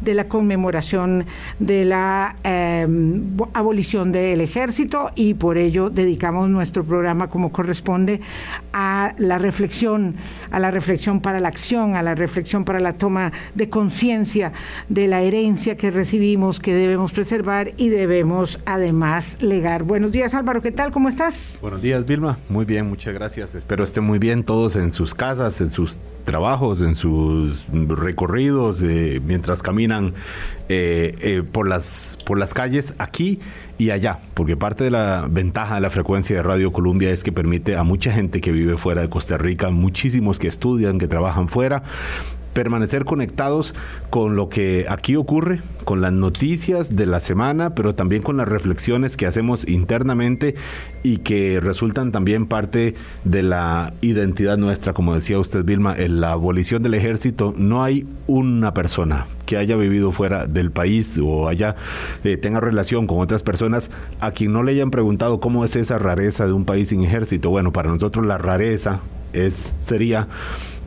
de la conmemoración de la em, abolición del ejército y por ello dedicamos nuestro programa como corresponde a la reflexión, a la reflexión para la acción, a la reflexión para la toma de conciencia de la herencia que recibimos, que debemos preservar y debemos además legar. Buenos días Álvaro, ¿qué tal? ¿Cómo estás? Buenos días Vilma, muy bien, muchas gracias. Espero estén muy bien todos en sus casas, en sus trabajos, en sus recorridos, eh, mientras caminan eh, eh, por, las, por las calles aquí y allá, porque parte de la ventaja de la frecuencia de Radio Colombia es que permite a mucha gente que vive fuera de Costa Rica, muchísimos que estudian, que trabajan fuera, permanecer conectados con lo que aquí ocurre, con las noticias de la semana, pero también con las reflexiones que hacemos internamente y que resultan también parte de la identidad nuestra, como decía usted Vilma, en la abolición del ejército no hay una persona que haya vivido fuera del país o haya eh, tenga relación con otras personas a quien no le hayan preguntado cómo es esa rareza de un país sin ejército. Bueno, para nosotros la rareza es sería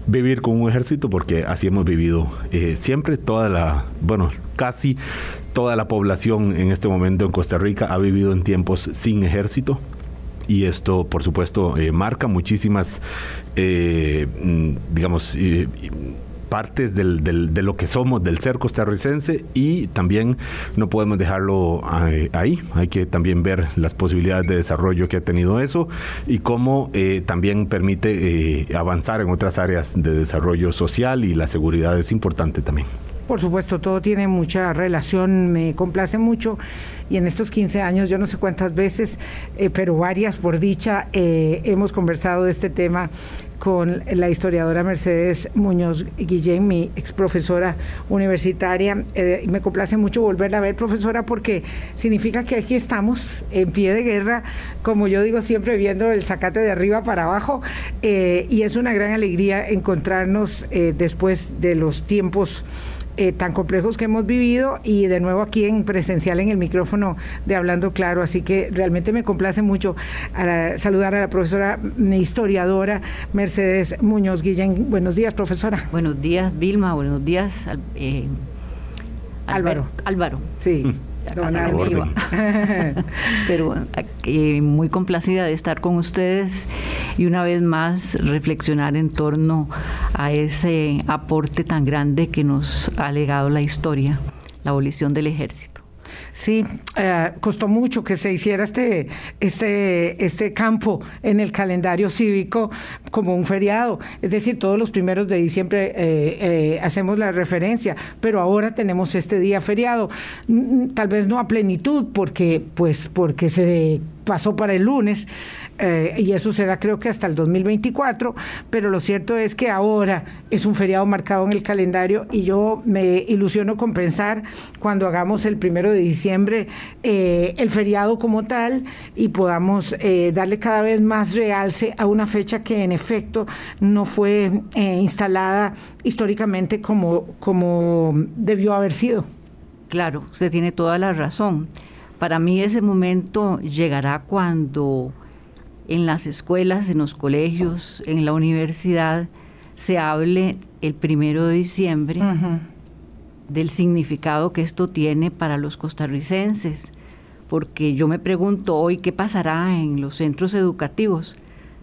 vivir con un ejército porque así hemos vivido eh, siempre toda la, bueno, casi toda la población en este momento en Costa Rica ha vivido en tiempos sin ejército. Y esto por supuesto eh, marca muchísimas eh, mm, digamos partes del, de lo que somos, del ser costarricense y también no podemos dejarlo eh, ahí. Hay que también ver las posibilidades de desarrollo que ha tenido eso y cómo eh, también permite eh, avanzar en otras áreas de desarrollo social y la seguridad es importante también. Por supuesto, todo tiene mucha relación, me complace mucho y en estos 15 años, yo no sé cuántas veces, pero varias por dicha, hemos conversado de este tema con la historiadora Mercedes Muñoz Guillén, mi ex profesora universitaria. Eh, me complace mucho volverla a ver, profesora, porque significa que aquí estamos en pie de guerra, como yo digo siempre, viendo el zacate de arriba para abajo, eh, y es una gran alegría encontrarnos eh, después de los tiempos eh, tan complejos que hemos vivido y de nuevo aquí en presencial en el micrófono de Hablando Claro. Así que realmente me complace mucho saludar a la profesora mm, historiadora Mercedes Muñoz Guillén. Buenos días, profesora. Buenos días, Vilma. Buenos días, eh, Álvaro. Álvaro. Sí. Pero eh, muy complacida de estar con ustedes y una vez más reflexionar en torno a ese aporte tan grande que nos ha legado la historia, la abolición del ejército. Sí, eh, costó mucho que se hiciera este, este, este campo en el calendario cívico como un feriado. Es decir, todos los primeros de diciembre eh, eh, hacemos la referencia, pero ahora tenemos este día feriado. Tal vez no a plenitud, porque, pues, porque se pasó para el lunes, eh, y eso será creo que hasta el 2024, pero lo cierto es que ahora es un feriado marcado en el calendario y yo me ilusiono con pensar cuando hagamos el primero de diciembre eh, el feriado como tal y podamos eh, darle cada vez más realce a una fecha que en efecto no fue instalada históricamente como, como debió haber sido. Claro, usted tiene toda la razón. Para mí ese momento llegará cuando en las escuelas, en los colegios, en la universidad, se hable el primero de diciembre del significado que esto tiene para los costarricenses. Porque yo me pregunto hoy qué pasará en los centros educativos,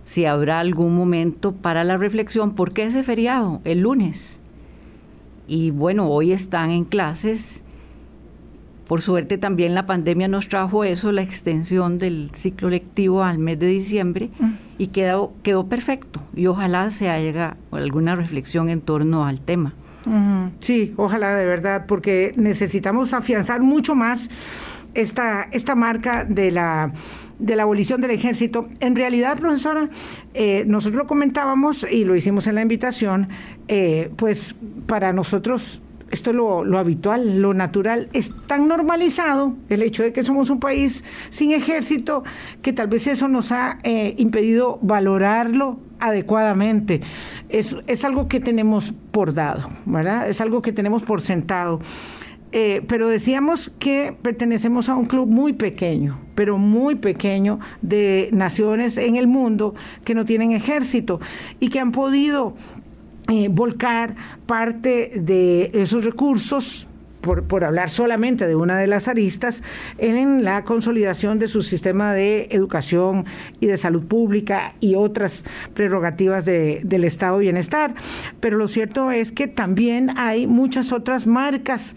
si habrá algún momento para la reflexión, ¿por qué ese feriado? El lunes. Y bueno, hoy están en clases por suerte también la pandemia nos trajo eso, la extensión del ciclo lectivo al mes de diciembre mm. y quedó, quedó perfecto y ojalá se haga alguna reflexión en torno al tema. Sí, ojalá de verdad, porque necesitamos afianzar mucho más esta, esta marca de la de la abolición del ejército. En realidad, profesora, eh, nosotros lo comentábamos y lo hicimos en la invitación, eh, pues para nosotros esto es lo, habitual, lo natural, es tan normalizado el hecho de que somos un país sin ejército que tal vez eso nos ha eh, impedido valorarlo adecuadamente. Es, es, algo que tenemos por dado, ¿verdad? Es algo que tenemos por sentado. Eh, pero decíamos que pertenecemos a un club muy pequeño, pero muy pequeño de naciones en el mundo que no tienen ejército y que han podido eh, volcar parte de esos recursos por, hablar solamente de una de las aristas, en la consolidación de su sistema de educación y de salud pública y otras prerrogativas del estado de bienestar. Pero lo cierto es que también hay muchas otras marcas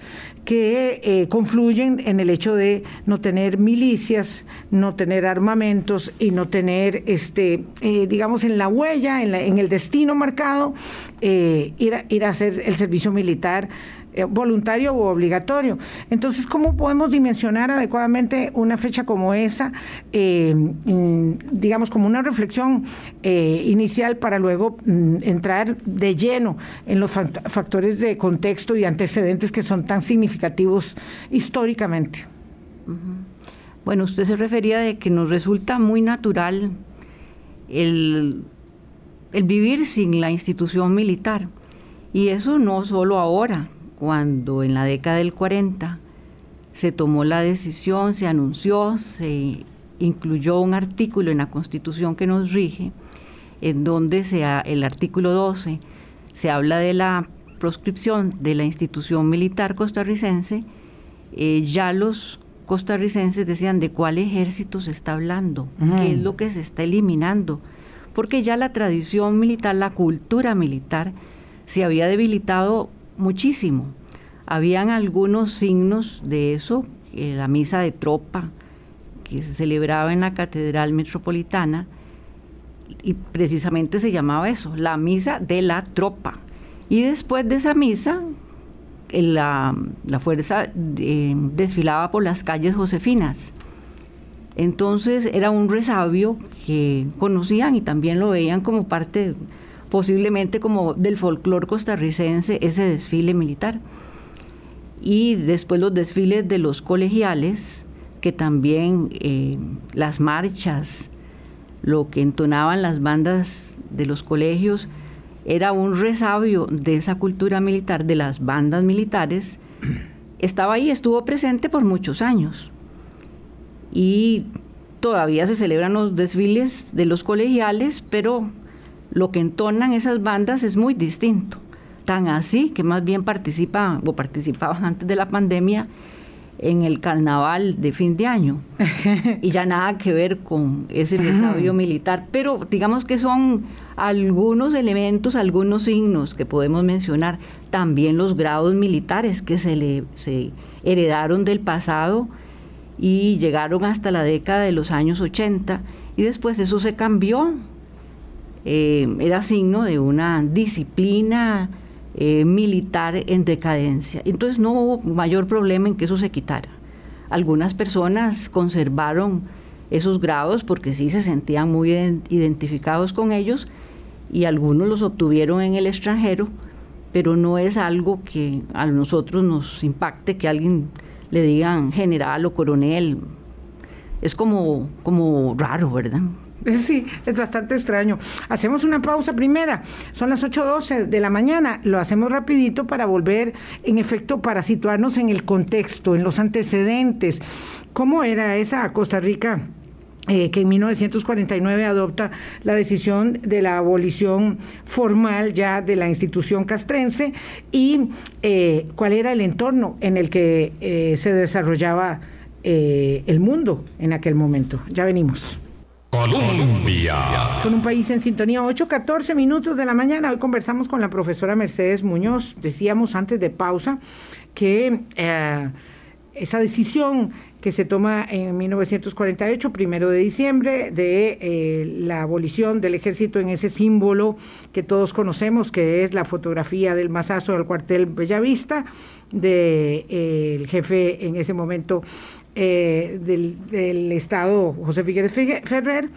que eh, confluyen en el hecho de no tener milicias, no tener armamentos y no tener, este, eh, digamos, en la huella, en, el destino marcado, eh, ir, a, hacer el servicio militar voluntario u obligatorio. Entonces, ¿cómo podemos dimensionar adecuadamente una fecha como esa, eh, digamos, como una reflexión eh, inicial para luego mm, entrar de lleno en los factores de contexto y antecedentes que son tan significativos históricamente? Bueno, usted se refería de que nos resulta muy natural el vivir sin la institución militar. Y eso no solo ahora, cuando en la década del 40 se tomó la decisión, se anunció, se incluyó un artículo en la Constitución que nos rige, en donde sea el artículo 12 se habla de la proscripción de la institución militar costarricense, eh, ya los costarricenses decían de cuál ejército se está hablando, qué es lo que se está eliminando, porque ya la tradición militar, la cultura militar, se había debilitado muchísimo. Habían algunos signos de eso, la misa de tropa que se celebraba en la Catedral Metropolitana, y precisamente se llamaba eso, la misa de la tropa. Y después de esa misa, la, fuerza eh, desfilaba por las calles josefinas. Entonces era un resabio que conocían y también lo veían como parte posiblemente como del folclore costarricense ese desfile militar. Y después los desfiles de los colegiales, que también eh, las marchas, lo que entonaban las bandas de los colegios, era un resabio de esa cultura militar, de las bandas militares, estaba ahí, estuvo presente por muchos años. Y todavía se celebran los desfiles de los colegiales, pero lo que entonan esas bandas es muy distinto. Tan así que más bien participan o participaban antes de la pandemia en el carnaval de fin de año. Y ya nada que ver con ese desarrollo militar, pero digamos que son algunos elementos, algunos signos que podemos mencionar, también los grados militares que se, le, se heredaron del pasado y llegaron hasta la década de los años 80 y después eso se cambió eh, era signo de una disciplina eh, militar en decadencia. Entonces no hubo mayor problema en que eso se quitara. Algunas personas conservaron esos grados porque sí se sentían muy identificados con ellos y algunos los obtuvieron en el extranjero, pero no es algo que a nosotros nos impacte que alguien le digan general o coronel. Es como, como raro, ¿verdad? Sí, es bastante extraño. Hacemos una pausa primera. Son las 8.12 de la mañana. Lo hacemos rapidito para volver, en efecto, para situarnos en el contexto, en los antecedentes. ¿Cómo era esa Costa Rica? Eh, que en 1949 adopta la decisión de la abolición formal ya de la institución castrense y eh, cuál era el entorno en el que eh, se desarrollaba el mundo en aquel momento. Ya venimos. Colombia. Con un país en sintonía, 8, 14 minutos de la mañana. Hoy conversamos con la profesora Mercedes Muñoz. Decíamos antes de pausa que eh, esa decisión que se toma en 1948, primero de diciembre, de eh, la abolición del ejército en ese símbolo que todos conocemos, que es la fotografía del masazo del cuartel Bellavista, del de, eh, jefe en ese momento eh, del, Estado José Figueres Ferrer,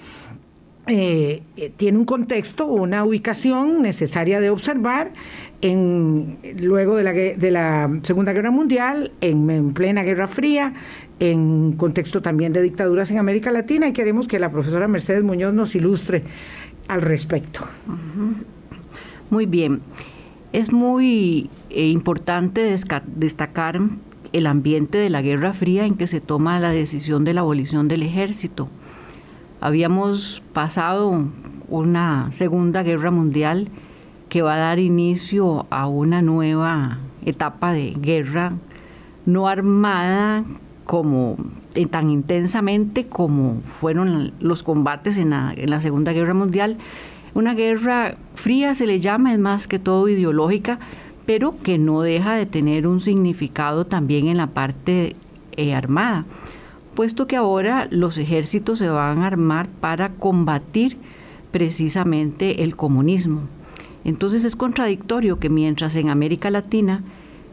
eh, eh, tiene un contexto, una ubicación necesaria de observar en, luego de la, de la Segunda Guerra Mundial, en, plena Guerra Fría, en contexto también de dictaduras en América Latina y queremos que la profesora Mercedes Muñoz nos ilustre al respecto. Muy bien. Es muy importante destacar el ambiente de la Guerra Fría en que se toma la decisión de la abolición del ejército. Habíamos pasado una Segunda Guerra Mundial que va a dar inicio a una nueva etapa de guerra no armada como eh, tan intensamente como fueron los combates en la, en la Segunda Guerra Mundial. Una guerra fría se le llama, es más que todo ideológica, pero que no deja de tener un significado también en la parte eh, armada, puesto que ahora los ejércitos se van a armar para combatir precisamente el comunismo. Entonces es contradictorio que mientras en América Latina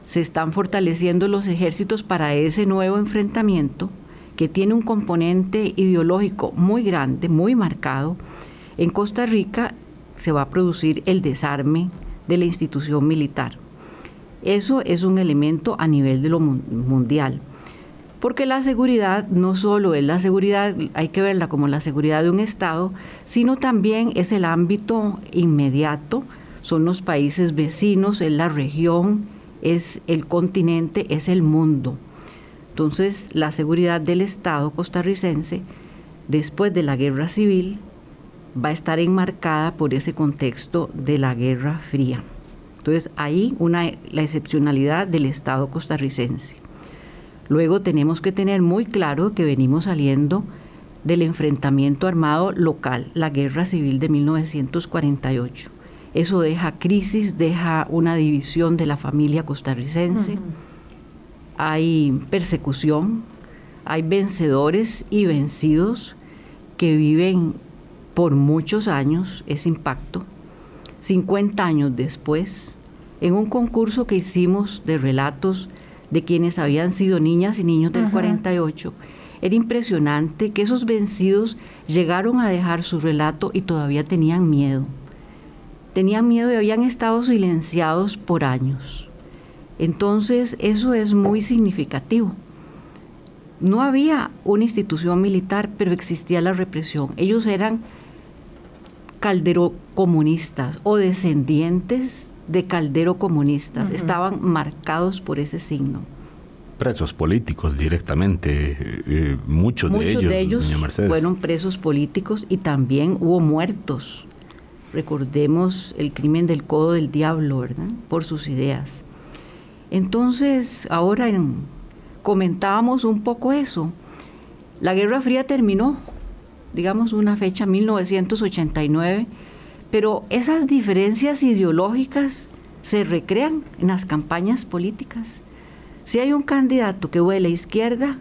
se están fortaleciendo los ejércitos para ese nuevo enfrentamiento, que tiene un componente ideológico muy grande, muy marcado, en Costa Rica se va a producir el desarme de la institución militar. Eso es un elemento a nivel de lo mundial. Porque la seguridad no solo es la seguridad, hay que verla como la seguridad de un Estado, sino también es el ámbito inmediato, son los países vecinos, es la región, es el continente, es el mundo. Entonces, la seguridad del Estado costarricense, después de la guerra civil, va a estar enmarcada por ese contexto de la Guerra Fría. Entonces, ahí una, la excepcionalidad del Estado costarricense. Luego tenemos que tener muy claro que venimos saliendo del enfrentamiento armado local, la Guerra Civil de 1948. Eso deja crisis, deja una división de la familia costarricense, hay persecución, hay vencedores y vencidos que viven por muchos años ese impacto. 50 años después, en un concurso que hicimos de relatos de quienes habían sido niñas y niños del 48, era impresionante que esos vencidos llegaron a dejar su relato y todavía tenían miedo. Tenían miedo y habían estado silenciados por años. Entonces, eso es muy significativo. No había una institución militar, pero existía la represión. Ellos eran caldero comunistas o descendientes de caldero comunistas, estaban marcados por ese signo. Presos políticos directamente, eh, eh, muchos, de ellos, de ellos fueron presos políticos y también hubo muertos. Recordemos el crimen del codo del diablo, ¿verdad? Por sus ideas. Entonces, ahora comentábamos un poco eso. La Guerra Fría terminó, digamos una fecha 1989, pero esas diferencias ideológicas se recrean en las campañas políticas. Si hay un candidato que huele a izquierda,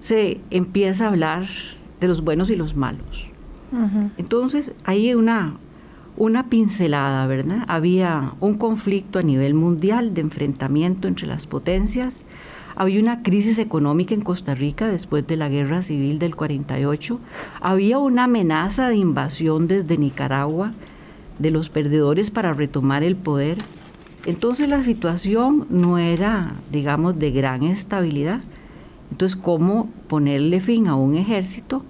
se empieza a hablar de los buenos y los malos. Entonces, hay una, una pincelada, ¿verdad? Había un conflicto a nivel mundial de enfrentamiento entre las potencias había una crisis económica en Costa Rica después de la guerra civil del 48. Había una amenaza de invasión desde Nicaragua de los perdedores para retomar el poder. Entonces la situación no era, digamos, de gran estabilidad. Entonces, ¿cómo ponerle fin a un ejército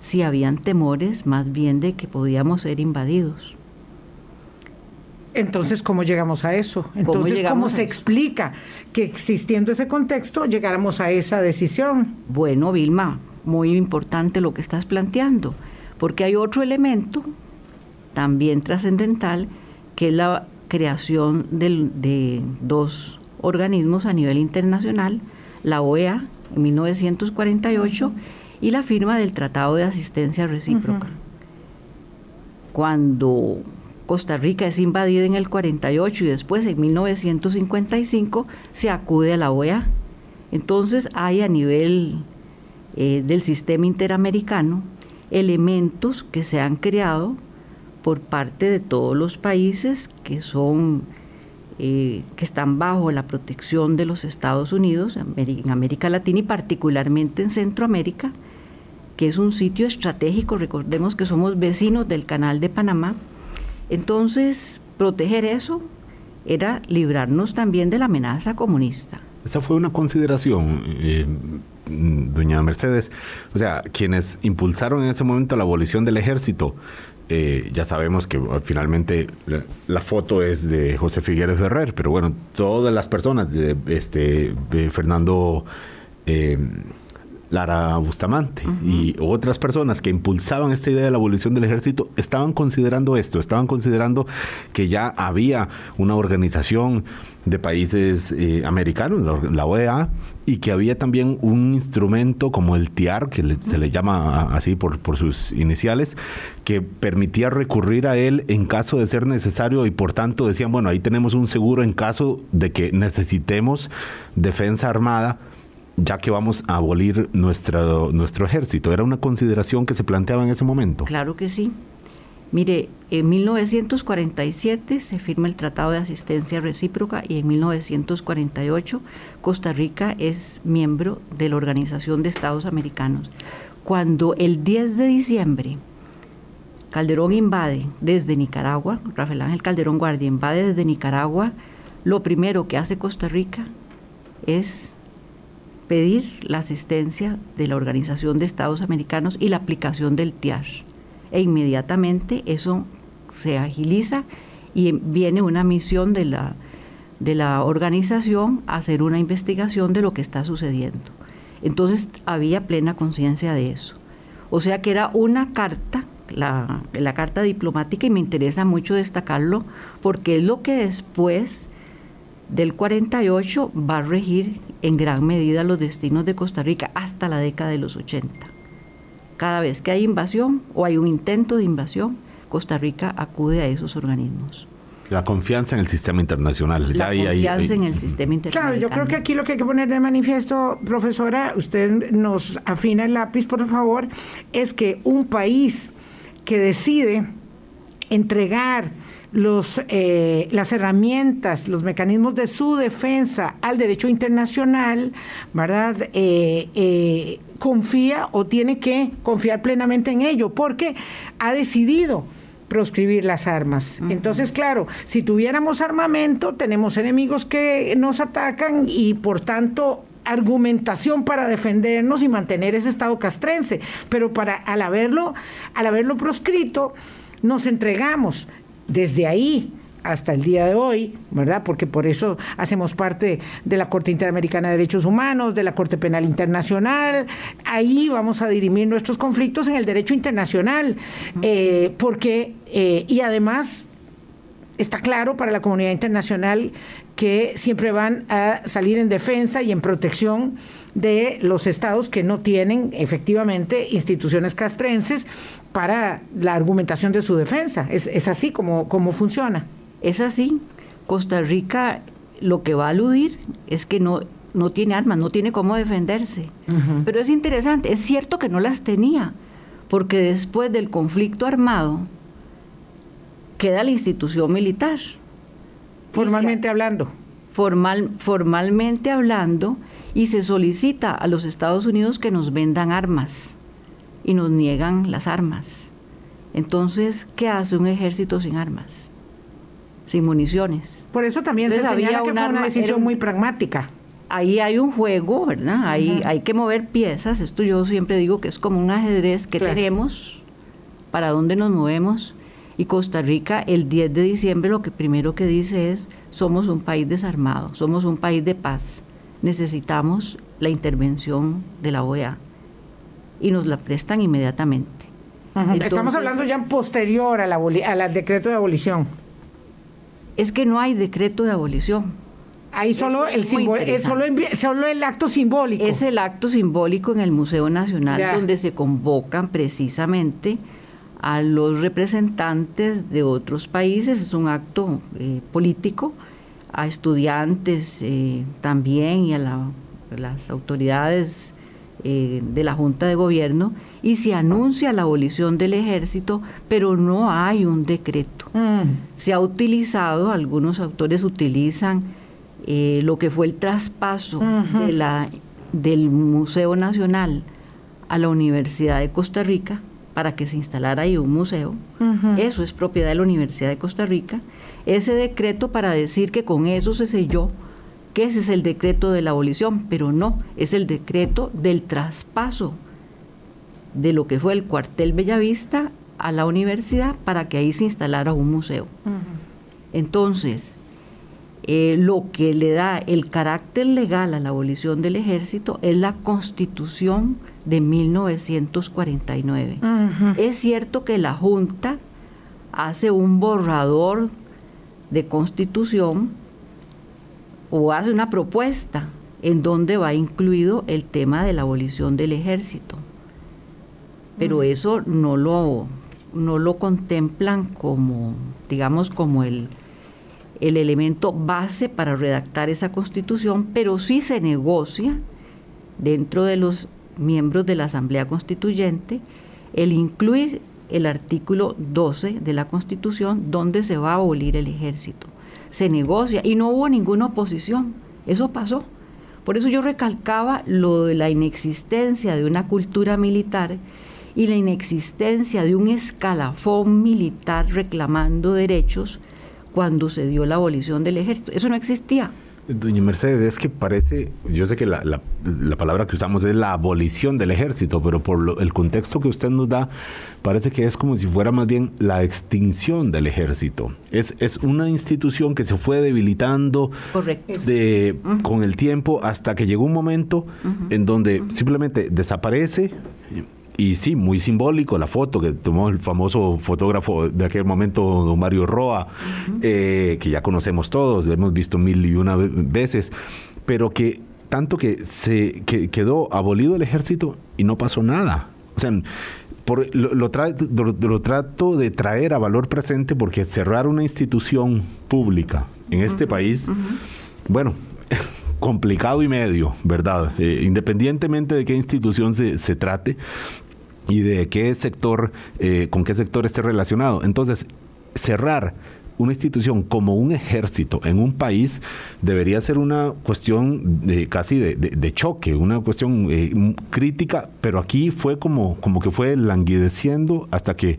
si habían temores más bien de que podíamos ser invadidos? Entonces, ¿cómo llegamos a eso? Entonces, ¿cómo, se explica que existiendo ese contexto llegáramos a esa decisión? Bueno, Vilma, muy importante lo que estás planteando, porque hay otro elemento también trascendental, que es la creación de dos organismos a nivel internacional, la OEA en 1948 y la firma del Tratado de Asistencia Recíproca. Cuando Costa Rica es invadida en el 48 y después en 1955 se acude a la OEA. Entonces hay a nivel eh, del sistema interamericano elementos que se han creado por parte de todos los países que son eh, que están bajo la protección de los Estados Unidos en América Latina y particularmente en Centroamérica, que es un sitio estratégico. Recordemos que somos vecinos del Canal de Panamá entonces, proteger eso era librarnos también de la amenaza comunista. Esa fue una consideración, eh, doña Mercedes. O sea, quienes impulsaron en ese momento la abolición del ejército, eh, ya sabemos que finalmente la, foto es de José Figueres Ferrer, pero bueno, todas las personas, de, este, Fernando... Eh, Lara Bustamante. Y otras personas que impulsaban esta idea de la abolición del ejército estaban considerando esto, estaban considerando que ya había una organización de países eh, americanos, la OEA, y que había también un instrumento como el TIAR, que se le llama así por, por sus iniciales, que permitía recurrir a él en caso de ser necesario y por tanto decían, bueno, ahí tenemos un seguro en caso de que necesitemos defensa armada ya que vamos a abolir nuestro, nuestro ejército. ¿Era una consideración que se planteaba en ese momento? Claro que sí. Mire, en 1947 se firma el Tratado de Asistencia Recíproca y en 1948 Costa Rica es miembro de la Organización de Estados Americanos. Cuando el 10 de diciembre Calderón invade desde Nicaragua, Rafael Ángel Calderón Guardia invade desde Nicaragua, lo primero que hace Costa Rica es pedir la asistencia de la Organización de Estados Americanos y la aplicación del TIAR. E inmediatamente eso se agiliza y viene una misión de la, de la organización a hacer una investigación de lo que está sucediendo. Entonces había plena conciencia de eso. O sea que era una carta, la, la carta diplomática, y me interesa mucho destacarlo porque es lo que después del 48 va a regir en gran medida los destinos de Costa Rica hasta la década de los 80. Cada vez que hay invasión o hay un intento de invasión, Costa Rica acude a esos organismos. La confianza en el sistema internacional. La confianza en el sistema internacional. Claro, yo creo que aquí lo que hay que poner de manifiesto, profesora, usted nos afina el lápiz, por favor, es que un país que decide entregar los, eh, las herramientas, los mecanismos de su defensa al derecho internacional, ¿verdad? Eh, eh, confía o tiene que confiar plenamente en ello, porque ha decidido proscribir las armas. Entonces, claro, si tuviéramos armamento, tenemos enemigos que nos atacan y por tanto argumentación para defendernos y mantener ese estado castrense, pero para al haberlo al haberlo proscrito nos entregamos desde ahí hasta el día de hoy, ¿verdad? Porque por eso hacemos parte de la Corte Interamericana de Derechos Humanos, de la Corte Penal Internacional. Ahí vamos a dirimir nuestros conflictos en el derecho internacional, eh, porque, eh, y además está claro para la comunidad internacional que siempre van a salir en defensa y en protección de los estados que no tienen efectivamente instituciones castrenses para la argumentación de su defensa. Es, así como, como funciona. Es así. Costa Rica lo que va a aludir es que no, no tiene armas, no tiene cómo defenderse. Pero es interesante, es cierto que no las tenía, porque después del conflicto armado queda la institución militar. Formalmente hablando. Formal, formalmente hablando, y se solicita a los Estados Unidos que nos vendan armas y nos niegan las armas. Entonces, ¿qué hace un ejército sin armas? Sin municiones. Por eso también se sabía que fue una decisión muy pragmática. Ahí hay un juego, ¿verdad? Ahí hay que mover piezas. Esto yo siempre digo que es como un ajedrez que tenemos, para dónde nos movemos. Y Costa Rica el 10 de diciembre lo que primero que dice es, somos un país desarmado, somos un país de paz necesitamos la intervención de la OEA y nos la prestan inmediatamente. Estamos hablando ya posterior al a decreto de abolición. Es que no hay decreto de abolición. Ahí solo el, es solo, solo, el acto simbólico. Es el acto simbólico en el Museo Nacional donde se convocan precisamente a los representantes de otros países. Es un acto eh, político a estudiantes eh, también y a las autoridades eh, de la Junta de Gobierno y se anuncia la abolición del ejército, pero no hay un decreto. Mm. Se ha utilizado, algunos autores utilizan eh, lo que fue el traspaso de la, del Museo Nacional a la Universidad de Costa Rica para que se instalara ahí un museo. Eso es propiedad de la Universidad de Costa Rica ese decreto para decir que con eso se selló que ese es el decreto de la abolición, pero no, es el decreto del traspaso de lo que fue el cuartel Bellavista a la universidad para que ahí se instalara un museo. Entonces, eh, lo que le da el carácter legal a la abolición del ejército es la constitución de 1949. Es cierto que la Junta hace un borrador de constitución o hace una propuesta en donde va incluido el tema de la abolición del ejército. Pero eso no lo, no lo contemplan como, digamos, como el, el elemento base para redactar esa constitución, pero sí se negocia dentro de los miembros de la Asamblea Constituyente el incluir el artículo 12 de la Constitución donde se va a abolir el ejército. Se negocia y no hubo ninguna oposición. Eso pasó. Por eso yo recalcaba lo de la inexistencia de una cultura militar y la inexistencia de un escalafón militar reclamando derechos cuando se dio la abolición del ejército. Eso no existía. Doña Mercedes, es que parece, yo sé que la, palabra que usamos es la abolición del ejército, pero por el contexto que usted nos da, parece que es como si fuera más bien la extinción del ejército. Es, es una institución que se fue debilitando de, con el tiempo hasta que llegó un momento en donde simplemente desaparece y sí, muy simbólico la foto que tomó el famoso fotógrafo de aquel momento, don Mario Roa, eh, que ya conocemos todos, hemos visto mil y una veces, pero que tanto que se quedó abolido el ejército y no pasó nada. O sea, por, lo, trato de traer a valor presente porque cerrar una institución pública en este país, bueno, complicado y medio, ¿verdad? Eh, independientemente de qué institución se, se trate, y de qué sector, eh, con qué sector esté relacionado. Entonces, cerrar una institución como un ejército en un país debería ser una cuestión de, casi de, choque, una cuestión eh, crítica, pero aquí fue como, como que fue languideciendo hasta que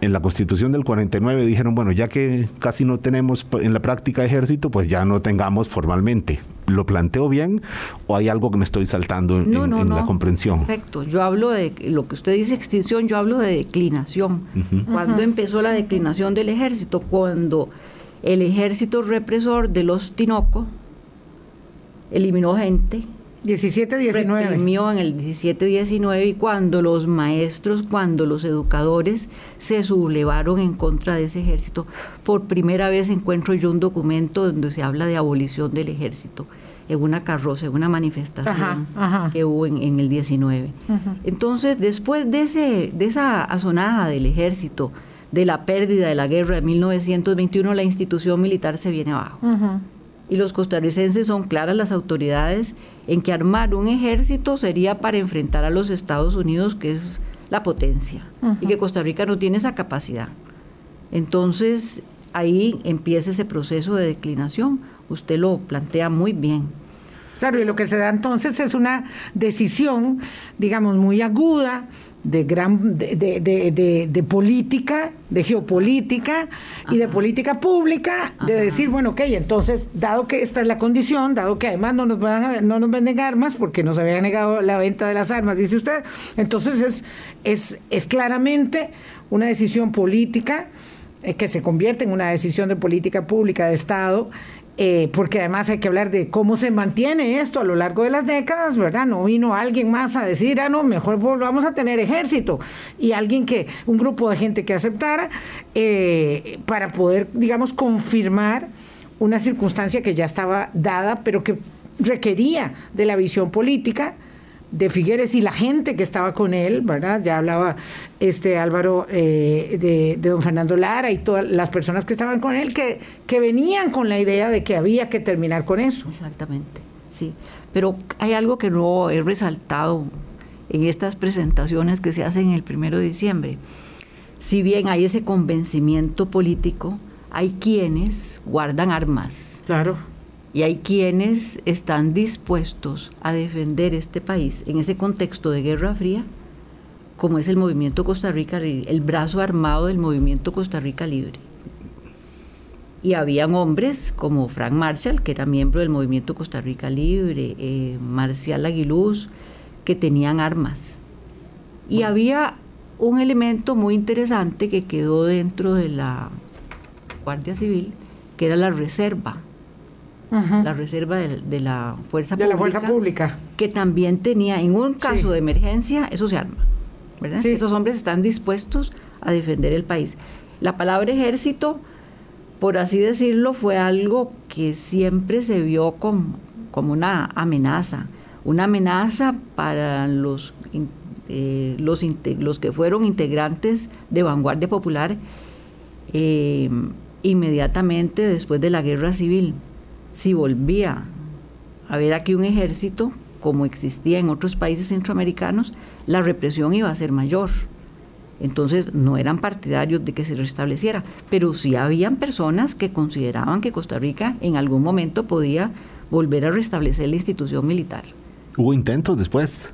en la constitución del 49 dijeron, bueno, ya que casi no tenemos en la práctica ejército, pues ya no tengamos formalmente. ¿Lo planteo bien o hay algo que me estoy saltando en, la comprensión? Perfecto. Yo hablo de lo que usted dice extinción, yo hablo de declinación. ¿Cuándo empezó la declinación del ejército? Cuando el ejército represor de los Tinoco eliminó gente 17-19. en el 17-19 y cuando los maestros, cuando los educadores se sublevaron en contra de ese ejército, por primera vez encuentro yo un documento donde se habla de abolición del ejército en una carroza, en una manifestación que hubo en, el 19. Entonces, después de, ese, de esa azonada del ejército, de la pérdida de la guerra de 1921, la institución militar se viene abajo. Y los costarricenses son claras las autoridades en que armar un ejército sería para enfrentar a los Estados Unidos, que es la potencia, y que Costa Rica no tiene esa capacidad. Entonces, ahí empieza ese proceso de declinación. Usted lo plantea muy bien. Claro, y lo que se da entonces es una decisión, digamos, muy aguda de gran de, de, de, política, de geopolítica y de política pública, de decir, bueno, ok, entonces, dado que esta es la condición, dado que además no nos van a, no nos venden armas porque nos había negado la venta de las armas, dice usted, entonces es, es, es claramente una decisión política eh, que se convierte en una decisión de política pública de Estado eh, porque además hay que hablar de cómo se mantiene esto a lo largo de las décadas, ¿verdad? No vino alguien más a decir, ah, no, mejor vamos a tener ejército, y alguien que, un grupo de gente que aceptara, eh, para poder, digamos, confirmar una circunstancia que ya estaba dada, pero que requería de la visión política de Figueres y la gente que estaba con él, ¿verdad? Ya hablaba este Álvaro eh, de, don Fernando Lara y todas las personas que estaban con él que, que venían con la idea de que había que terminar con eso. Exactamente, sí. Pero hay algo que no he resaltado en estas presentaciones que se hacen el primero de diciembre. Si bien hay ese convencimiento político, hay quienes guardan armas. Claro y hay quienes están dispuestos a defender este país en ese contexto de Guerra Fría, como es el movimiento Costa Rica, el brazo armado del movimiento Costa Rica Libre. Y habían hombres como Frank Marshall, que era miembro del movimiento Costa Rica Libre, eh, Marcial Aguiluz, que tenían armas. Y había un elemento muy interesante que quedó dentro de la Guardia Civil, que era la reserva la reserva de, la fuerza de la fuerza pública que también tenía en un caso de emergencia eso se arma ¿verdad? Estos hombres están dispuestos a defender el país. La palabra ejército, por así decirlo, fue algo que siempre se vio como, como una amenaza, una amenaza para los, eh, los, los, que fueron integrantes de Vanguardia Popular eh, inmediatamente después de la guerra civil. Si volvía a haber aquí un ejército, como existía en otros países centroamericanos, la represión iba a ser mayor. Entonces no eran partidarios de que se restableciera, pero sí habían personas que consideraban que Costa Rica en algún momento podía volver a restablecer la institución militar. ¿Hubo intentos después?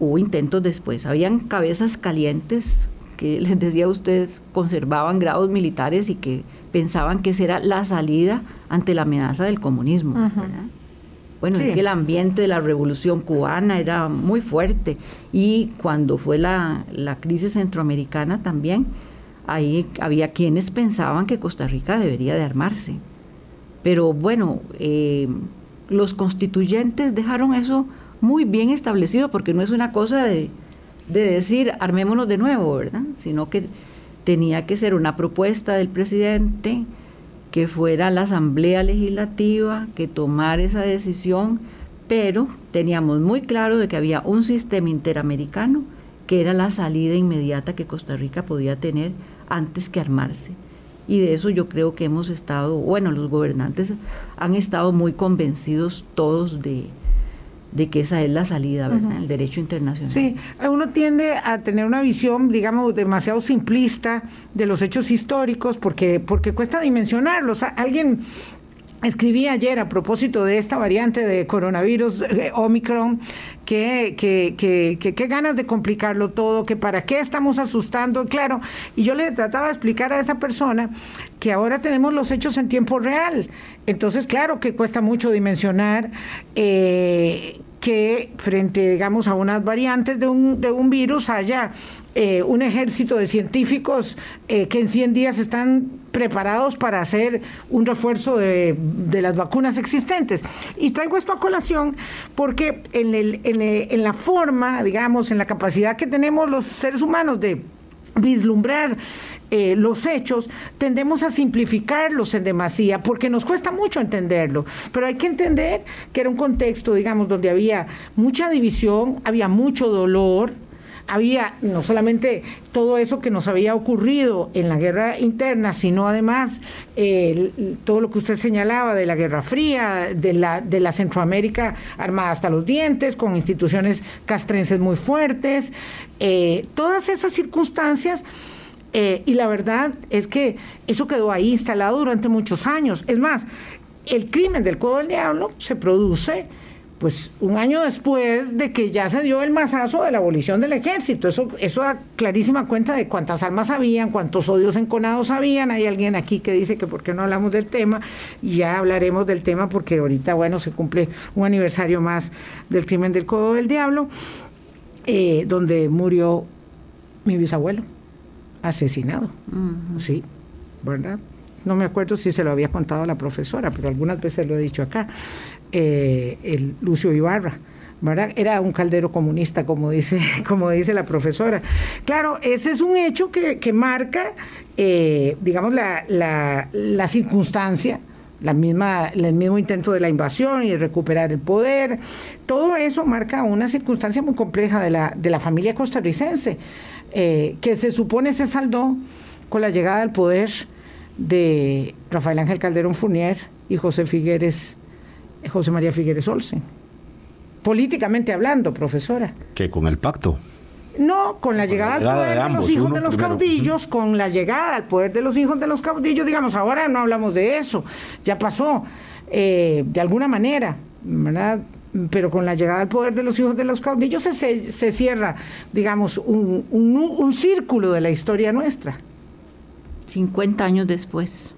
Hubo intentos después. Habían cabezas calientes que les decía a ustedes conservaban grados militares y que pensaban que esa era la salida ante la amenaza del comunismo. Bueno, es que el ambiente de la revolución cubana era muy fuerte y cuando fue la, crisis centroamericana también, ahí había quienes pensaban que Costa Rica debería de armarse. Pero bueno, eh, los constituyentes dejaron eso muy bien establecido porque no es una cosa de, de decir armémonos de nuevo, ¿verdad? Sino que tenía que ser una propuesta del presidente que fuera la Asamblea Legislativa que tomara esa decisión, pero teníamos muy claro de que había un sistema interamericano que era la salida inmediata que Costa Rica podía tener antes que armarse. Y de eso yo creo que hemos estado, bueno, los gobernantes han estado muy convencidos todos de, de que esa es la salida, ¿verdad? El derecho internacional. Sí, uno tiende a tener una visión, digamos, demasiado simplista de los hechos históricos porque, porque cuesta dimensionarlos. Alguien Escribí ayer a propósito de esta variante de coronavirus eh, Omicron que, que, que, que, ganas de complicarlo todo, que para qué estamos asustando, claro. Y yo le trataba de explicar a esa persona que ahora tenemos los hechos en tiempo real. Entonces, claro que cuesta mucho dimensionar. Eh, que frente, digamos, a unas variantes de un, virus haya eh, un ejército de científicos eh, que en 100 días están preparados para hacer un refuerzo de, las vacunas existentes. Y traigo esto a colación porque en la forma, digamos, en la capacidad que tenemos los seres humanos de vislumbrar eh, los hechos, tendemos a simplificarlos en demasía porque nos cuesta mucho entenderlo. Pero hay que entender que era un contexto, digamos, donde había mucha división, había mucho dolor, había no solamente todo eso que nos había ocurrido en la guerra interna, sino además eh, todo lo que usted señalaba de la Guerra Fría, de la, de la Centroamérica armada hasta los dientes, con instituciones castrenses muy fuertes, eh, todas esas circunstancias. Eh, y la verdad es que eso quedó ahí instalado durante muchos años. Es más, el crimen del Codo del Diablo se produce pues un año después de que ya se dio el masazo de la abolición del ejército. Eso, eso da clarísima cuenta de cuántas armas habían, cuántos odios enconados habían. Hay alguien aquí que dice que por qué no hablamos del tema, y ya hablaremos del tema porque ahorita, bueno, se cumple un aniversario más del crimen del Codo del Diablo, eh, donde murió mi bisabuelo, asesinado. Sí, ¿verdad? No me acuerdo si se lo había contado a la profesora, pero algunas veces lo he dicho acá. Eh, el Lucio Ibarra. ¿verdad? Era un caldero comunista, como dice, como dice la profesora. Claro, ese es un hecho que, marca, eh, digamos, la, la, la circunstancia, la misma, el mismo intento de la invasión y de recuperar el poder. Todo eso marca una circunstancia muy compleja de la, de la familia costarricense, eh, que se supone se saldó con la llegada al poder de Rafael Ángel Calderón Fournier y José Figueres José María Figueres Olsen. Políticamente hablando, profesora. ¿Que con el pacto? No, con la llegada, al poder de, los hijos de los caudillos, con la llegada al poder de los hijos de los caudillos, digamos, ahora no hablamos de eso, ya pasó, eh, de alguna manera, ¿verdad? Pero con la llegada al poder de los hijos de los caudillos se, se, cierra, digamos, un, un, un círculo de la historia nuestra. 50 años después.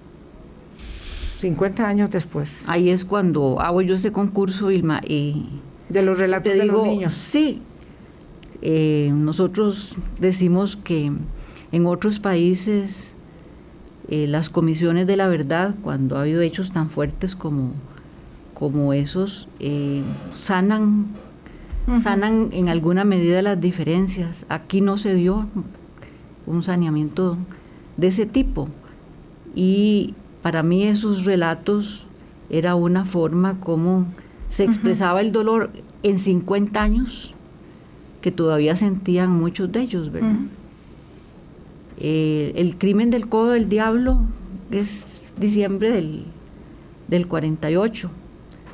50 años después. Ahí es cuando hago yo este concurso, Vilma, y... De los relatos de los niños. Sí. Eh, nosotros decimos que en otros países eh, las comisiones de la verdad, cuando ha habido hechos tan fuertes como como esos eh, sanan, sanan en alguna medida las diferencias. Aquí no se dio un saneamiento de ese tipo. Y para mí esos relatos era una forma como se expresaba el dolor en 50 años que todavía sentían muchos de ellos, ¿verdad? Eh, el crimen del codo del diablo es diciembre del, del 48.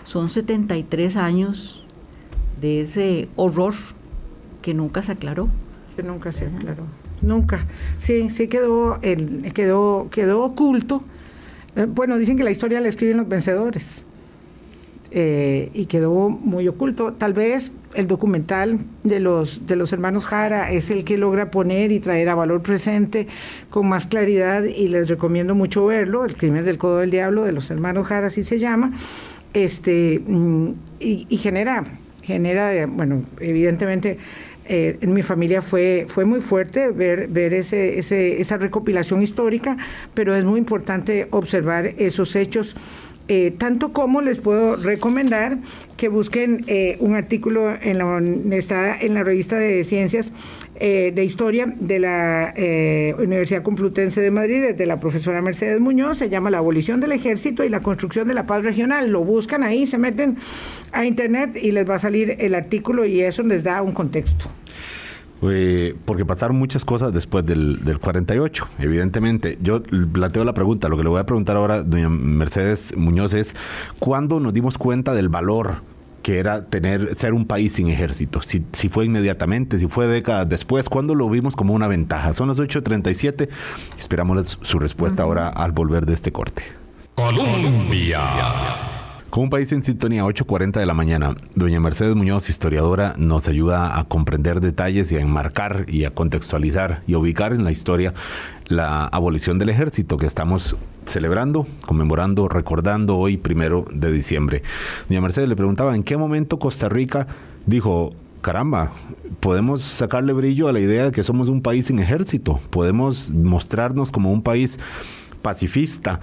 Son 73 años de ese horror que nunca se aclaró. Que nunca se aclaró. Nunca. Sí, sí quedó, el, quedó, quedó oculto. Eh, bueno, dicen que la historia la escriben los vencedores. Eh, y quedó muy oculto. Tal vez el documental de los, de los hermanos Jara es el que logra poner y traer a valor presente con más claridad y les recomiendo mucho verlo, El crimen del codo del diablo de los hermanos Jara, así se llama, este, mm, y, genera, genera, eh, bueno, evidentemente... Eh, en mi familia fue, fue muy fuerte ver, ver ese, ese, esa recopilación histórica, pero es muy importante observar esos hechos eh, tanto como les puedo recomendar que busquen eh, un artículo en la, en la revista de Ciencias eh, de Historia de la Universidad Complutense de Madrid, de la profesora Mercedes Muñoz, se llama La abolición del ejército y la construcción de la paz regional. Lo buscan ahí, se meten a internet y les va a salir el artículo y eso les da un contexto. Eh, porque pasaron muchas cosas después del, del, 48, evidentemente. Yo planteo la pregunta, lo que le voy a preguntar ahora, doña Mercedes Muñoz, es ¿cuándo nos dimos cuenta del valor que era tener ser un país sin ejército. Si, si, fue inmediatamente, si fue décadas después, ¿cuándo lo vimos como una ventaja? Son las 8.37. Esperamos su respuesta ahora al volver de este corte. Colombia. Con un país en sintonía 8.40 de la mañana, doña Mercedes Muñoz, historiadora, nos ayuda a comprender detalles y a enmarcar y a contextualizar y ubicar en la historia la abolición del ejército que estamos celebrando, conmemorando, recordando hoy, primero de diciembre. Doña Mercedes le preguntaba, ¿en qué momento Costa Rica dijo, caramba, podemos sacarle brillo a la idea de que somos un país sin ejército, podemos mostrarnos como un país pacifista,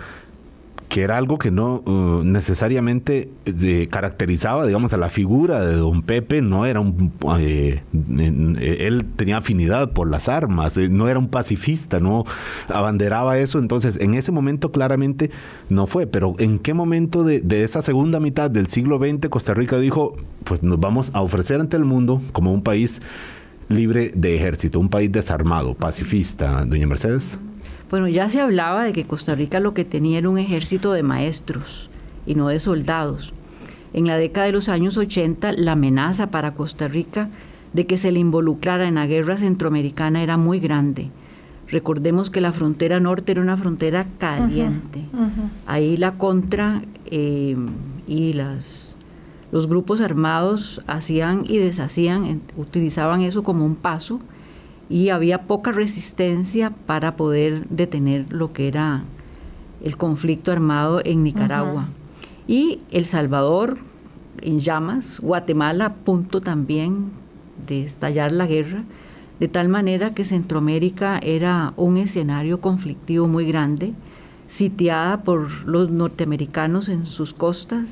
que era algo que no uh, necesariamente eh, caracterizaba, digamos, a la figura de don Pepe, no era un... Eh, él tenía afinidad por las armas, eh, no era un pacifista, no abanderaba eso, entonces en ese momento claramente no fue, pero ¿en qué momento de, de esa segunda mitad del siglo XX Costa Rica dijo, pues nos vamos a ofrecer ante el mundo como un país libre de ejército, un país desarmado, pacifista, doña Mercedes? Bueno, ya se hablaba de que Costa Rica lo que tenía era un ejército de maestros y no de soldados. En la década de los años 80, la amenaza para Costa Rica de que se le involucrara en la guerra centroamericana era muy grande. Recordemos que la frontera norte era una frontera caliente. Ahí la contra eh, y las, los grupos armados hacían y deshacían, utilizaban eso como un paso y había poca resistencia para poder detener lo que era el conflicto armado en Nicaragua. Y El Salvador en llamas, Guatemala a punto también de estallar la guerra, de tal manera que Centroamérica era un escenario conflictivo muy grande, sitiada por los norteamericanos en sus costas,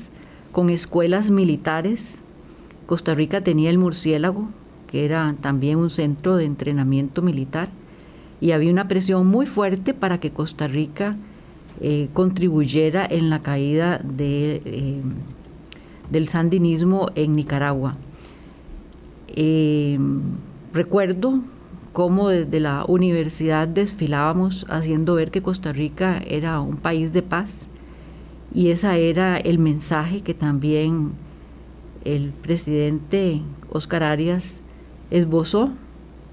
con escuelas militares. Costa Rica tenía el murciélago, que era también un centro de entrenamiento militar, y había una presión muy fuerte para que Costa Rica eh, contribuyera en la caída de, eh, del sandinismo en Nicaragua. Eh, recuerdo cómo desde la universidad desfilábamos haciendo ver que Costa Rica era un país de paz y ese era el mensaje que también el presidente Oscar Arias esbozó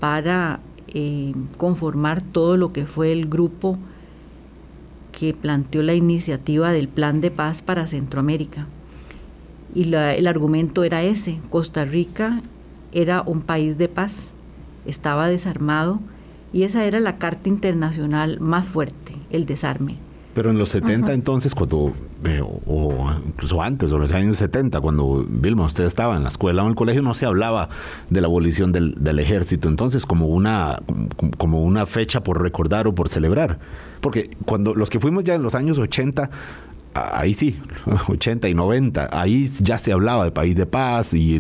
para eh, conformar todo lo que fue el grupo que planteó la iniciativa del Plan de Paz para Centroamérica. Y el argumento era ese, Costa Rica era un país de paz, estaba desarmado y esa era la carta internacional más fuerte, el desarme. Pero en los 70 entonces, cuando, eh, o incluso antes, o en los años 70, cuando Vilma, usted estaba en la escuela o en el colegio, no se hablaba de la abolición del, ejército, entonces como una, como una fecha por recordar o por celebrar. Porque cuando los que fuimos ya en los años 80 ahí sí, 80 y 90, ahí ya se hablaba de país de paz y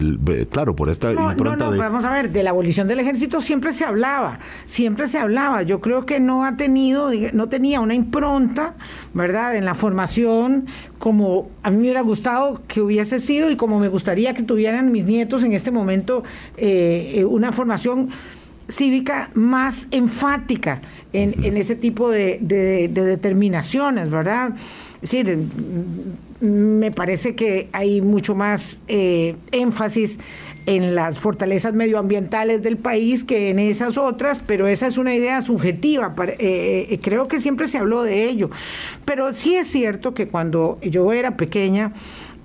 claro, por esta no, impronta no, no, vamos a ver, de la abolición del ejército siempre se hablaba, siempre se hablaba. Yo creo que no ha tenido, no tenía una impronta, ¿verdad?, en la formación como a mí me hubiera gustado que hubiese sido y como me gustaría que tuvieran mis nietos en este momento eh, eh, una formación cívica más enfática en, ese tipo de, determinaciones, ¿verdad? Es decir, me parece que hay mucho más eh, énfasis en las fortalezas medioambientales del país que en esas otras, pero esa es una idea subjetiva. Eh, eh, creo que siempre se habló de ello. Pero sí es cierto que cuando yo era pequeña,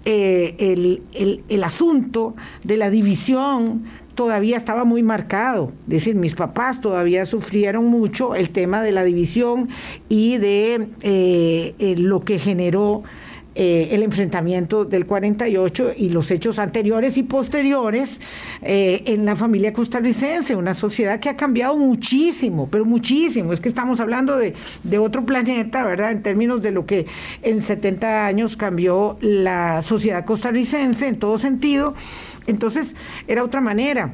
el, el asunto de la división todavía estaba muy marcado. Es decir, mis papás todavía sufrieron mucho el tema de la división y de eh, eh, lo que generó eh, el enfrentamiento del 48 y los hechos anteriores y posteriores en la familia costarricense, una sociedad que ha cambiado muchísimo, pero muchísimo. Es que estamos hablando de, de otro planeta, ¿verdad? En términos de lo que en 70 años cambió la sociedad costarricense en todo sentido. Entonces, era otra manera.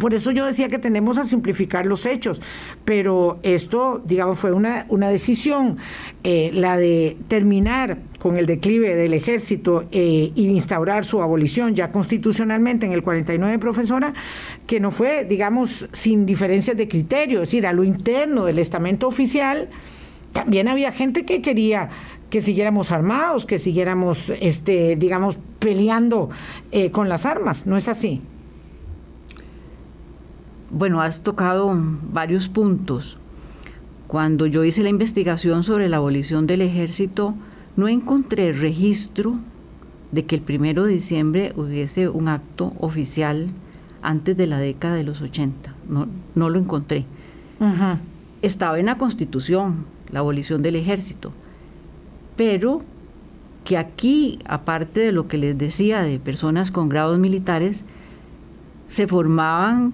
Por eso yo decía que tenemos a simplificar los hechos, pero esto, digamos, fue una, una decisión, eh, la de terminar con el declive del ejército e instaurar su abolición ya constitucionalmente en el 49, profesora, que no fue, digamos, sin diferencias de criterio, es decir, a lo interno del estamento oficial, también había gente que quería que siguiéramos armados, que siguiéramos, este, digamos, peleando eh, con las armas. ¿No es así? Bueno, has tocado varios puntos. Cuando yo hice la investigación sobre la abolición del ejército, no encontré registro de que el primero de diciembre hubiese un acto oficial antes de la década de los 80. No, no lo encontré. Estaba en la Constitución la abolición del ejército pero que aquí, aparte de lo que les decía de personas con grados militares, se formaban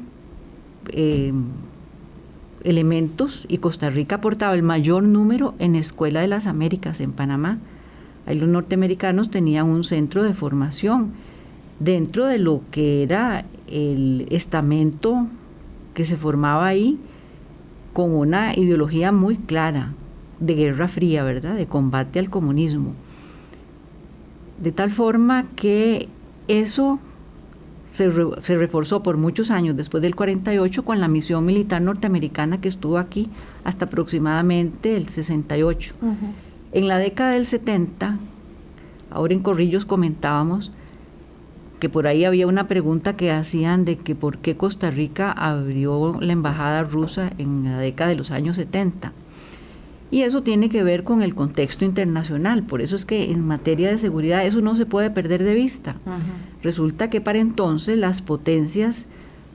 eh, elementos y Costa Rica aportaba el mayor número en Escuela de las Américas en Panamá. Ahí los norteamericanos tenían un centro de formación dentro de lo que era el estamento que se formaba ahí con una ideología muy clara, de Guerra Fría, ¿verdad? De combate al comunismo. De tal forma que eso se, reforzó por muchos años después del 48 con la misión militar norteamericana que estuvo aquí hasta aproximadamente el 68. En la década del 70, ahora en Corrillos comentábamos que por ahí había una pregunta que hacían de que por qué Costa Rica abrió la embajada rusa en la década de los años 70. Y eso tiene que ver con el contexto internacional. Por eso es que en materia de seguridad eso no se puede perder de vista. Resulta que para entonces las potencias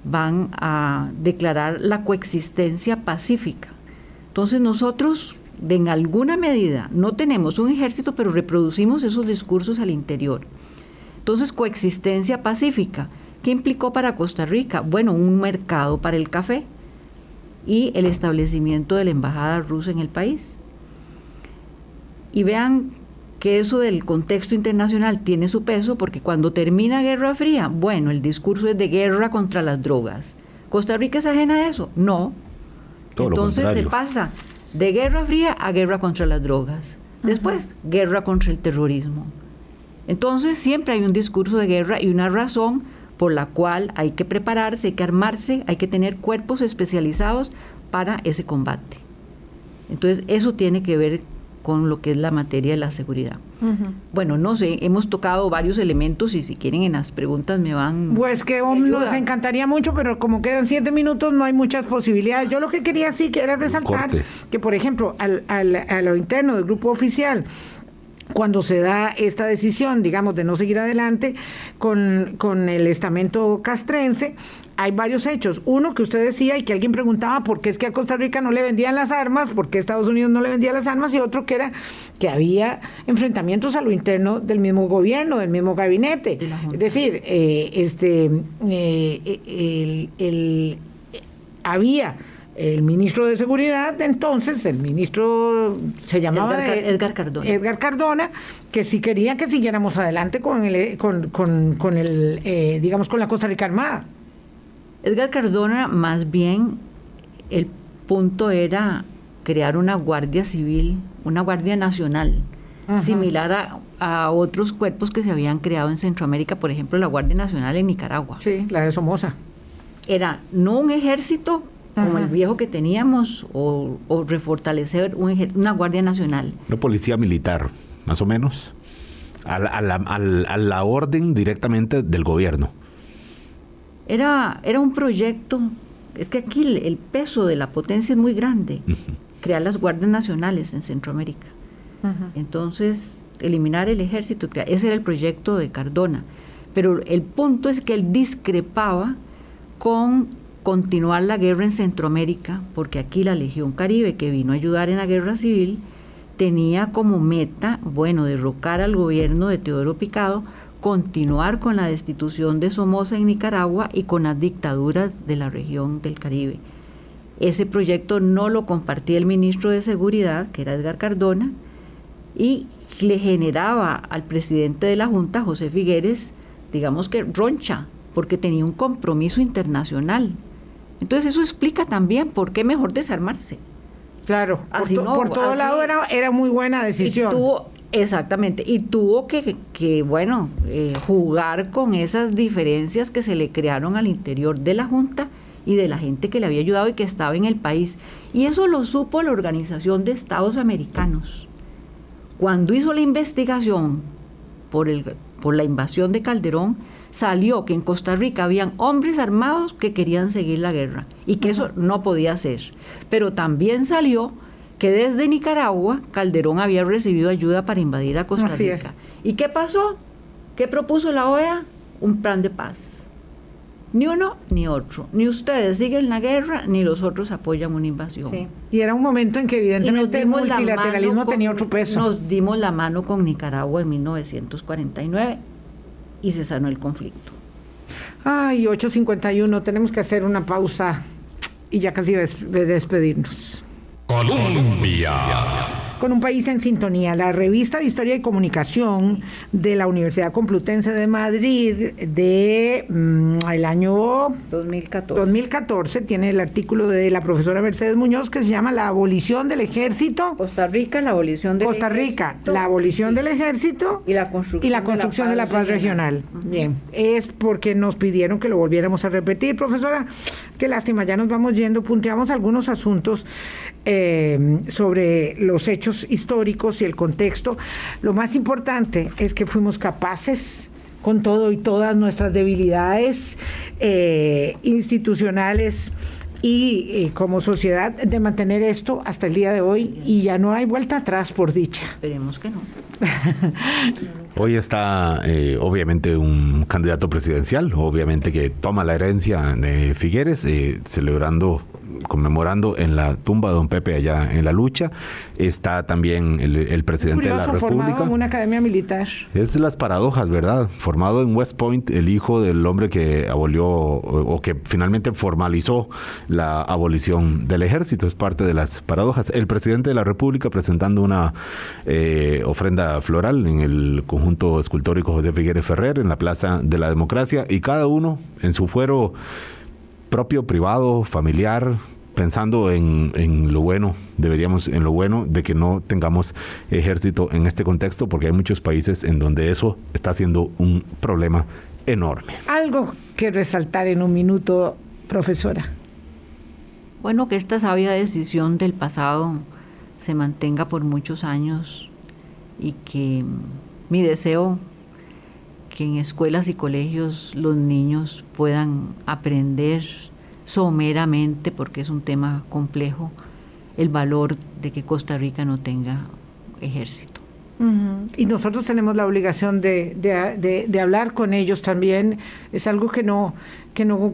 van a declarar la coexistencia pacífica. Entonces nosotros en alguna medida no tenemos un ejército, pero reproducimos esos discursos al interior. Entonces, coexistencia pacífica. ¿Qué implicó para Costa Rica? Bueno, un mercado para el café y el establecimiento de la embajada rusa en el país. Y vean que eso del contexto internacional tiene su peso porque cuando termina Guerra Fría, bueno, el discurso es de guerra contra las drogas. ¿Costa Rica es ajena a eso? No. Entonces se pasa de Guerra Fría a guerra contra las drogas. Después, guerra contra el terrorismo. Entonces siempre hay un discurso de guerra y una razón por la cual hay que prepararse, hay que armarse, hay que tener cuerpos especializados para ese combate. Entonces, eso tiene que ver con lo que es la materia de la seguridad. Bueno, no sé, hemos tocado varios elementos y si quieren en las preguntas me van... Pues que nos encantaría mucho, pero como quedan siete minutos no hay muchas posibilidades. Yo lo que quería sí que era resaltar que, por ejemplo, al, al, a lo interno del grupo oficial, cuando se da esta decisión, digamos, de no seguir adelante con, con, el estamento castrense, hay varios hechos. Uno que usted decía y que alguien preguntaba por qué es que a Costa Rica no le vendían las armas, por qué Estados Unidos no le vendía las armas, y otro que era que había enfrentamientos a lo interno del mismo gobierno, del mismo gabinete. Es decir, eh, este, eh, el, había el ministro de Seguridad entonces, el ministro se llamaba Edgar, Cardona. Edgar Cardona, que sí quería que siguiéramos adelante con el, con, con, el eh, digamos, con la Costa Rica Armada. Edgar Cardona, más bien, el punto era crear una guardia civil, una guardia nacional, similar a, otros cuerpos que se habían creado en Centroamérica, por ejemplo, la Guardia Nacional en Nicaragua. Sí, la de Somoza. Era no un ejército como el viejo que teníamos, o, refortalecer una Guardia Nacional. Una policía militar, más o menos, a la, orden directamente del gobierno. Era, era un proyecto, es que aquí el, peso de la potencia es muy grande, crear las Guardias Nacionales en Centroamérica. Entonces, eliminar el ejército, ese era el proyecto de Cardona. Pero el punto es que él discrepaba con continuar la guerra en Centroamérica, porque aquí la Legión Caribe, que vino a ayudar en la guerra civil, tenía como meta, bueno, derrocar al gobierno de Teodoro Picado, continuar con la destitución de Somoza en Nicaragua y con las dictaduras de la región del Caribe. Ese proyecto no lo compartía el ministro de Seguridad, que era Edgar Cardona, y le generaba al presidente de la Junta, José Figueres, digamos que roncha, porque tenía un compromiso internacional entonces eso explica también por qué mejor desarmarse. Claro, por, todo lado era, era, muy buena decisión. tuvo, exactamente, y tuvo que, que bueno, eh, jugar con esas diferencias que se le crearon al interior de la Junta y de la gente que le había ayudado y que estaba en el país. Y eso lo supo la Organización de Estados Americanos. Cuando hizo la investigación por, el, por la invasión de Calderón, salió que en Costa Rica habían hombres armados que querían seguir la guerra y que eso no podía ser. Pero también salió que desde Nicaragua Calderón había recibido ayuda para invadir a Costa Rica. ¿Y qué pasó? ¿Qué propuso la OEA? Un plan de paz. Ni uno ni otro. Ni ustedes siguen la guerra, ni los otros apoyan una invasión. Y era un momento en que evidentemente el multilateralismo tenía otro peso. Nos dimos la mano con Nicaragua en 1949 y se sanó el conflicto. Ay, 8.51, tenemos que hacer una pausa y ya casi de despedirnos. Colombia con un país en sintonía. La revista de Historia y Comunicación de la Universidad Complutense de Madrid de mm, el año 2014. 2014 tiene el artículo de la profesora Mercedes Muñoz que se llama La abolición del ejército. Costa Rica, la abolición del Costa Rica, la abolición del ejército y la construcción, y la construcción de la paz, regional. Bien, es porque nos pidieron que lo volviéramos a repetir, profesora. Qué lástima, ya nos vamos yendo, punteamos algunos asuntos eh, sobre los hechos históricos y el contexto, lo más importante es que fuimos capaces con todo y todas nuestras debilidades eh, institucionales y eh, como sociedad de mantener esto hasta el día de hoy y ya no hay vuelta atrás por dicha. Esperemos que no. hoy está eh, obviamente un candidato presidencial, obviamente que toma la herencia de Figueres, celebrando conmemorando en la tumba de don Pepe allá en la lucha. Está también el, presidente de la República. Formado en una academia militar. Es las paradojas, ¿verdad? Formado en West Point, el hijo del hombre que abolió o, que finalmente formalizó la abolición del ejército. Es parte de las paradojas. El presidente de la República presentando una eh, ofrenda floral en el conjunto escultórico José Figueres Ferrer en la Plaza de la Democracia y cada uno en su fuero propio, privado, familiar, pensando en, lo bueno, deberíamos, en lo bueno de que no tengamos ejército en este contexto, porque hay muchos países en donde eso está siendo un problema enorme. Algo que resaltar en un minuto, profesora. Bueno, que esta sabia decisión del pasado se mantenga por muchos años y que mi deseo que en escuelas y colegios los niños puedan aprender someramente, porque es un tema complejo, el valor de que Costa Rica no tenga ejército. Y nosotros tenemos la obligación de, de, hablar con ellos también. Es algo que no, que, no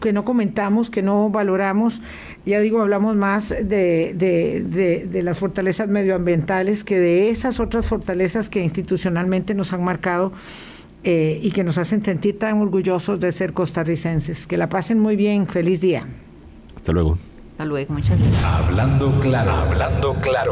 que no comentamos, que no valoramos. Ya digo, hablamos más de, de las fortalezas medioambientales que de esas otras fortalezas que institucionalmente nos han marcado eh, y que nos hacen sentir tan orgullosos de ser costarricenses. Que la pasen muy bien. Feliz día. Hasta luego. Hasta luego, muchas gracias. Hablando claro, hablando claro.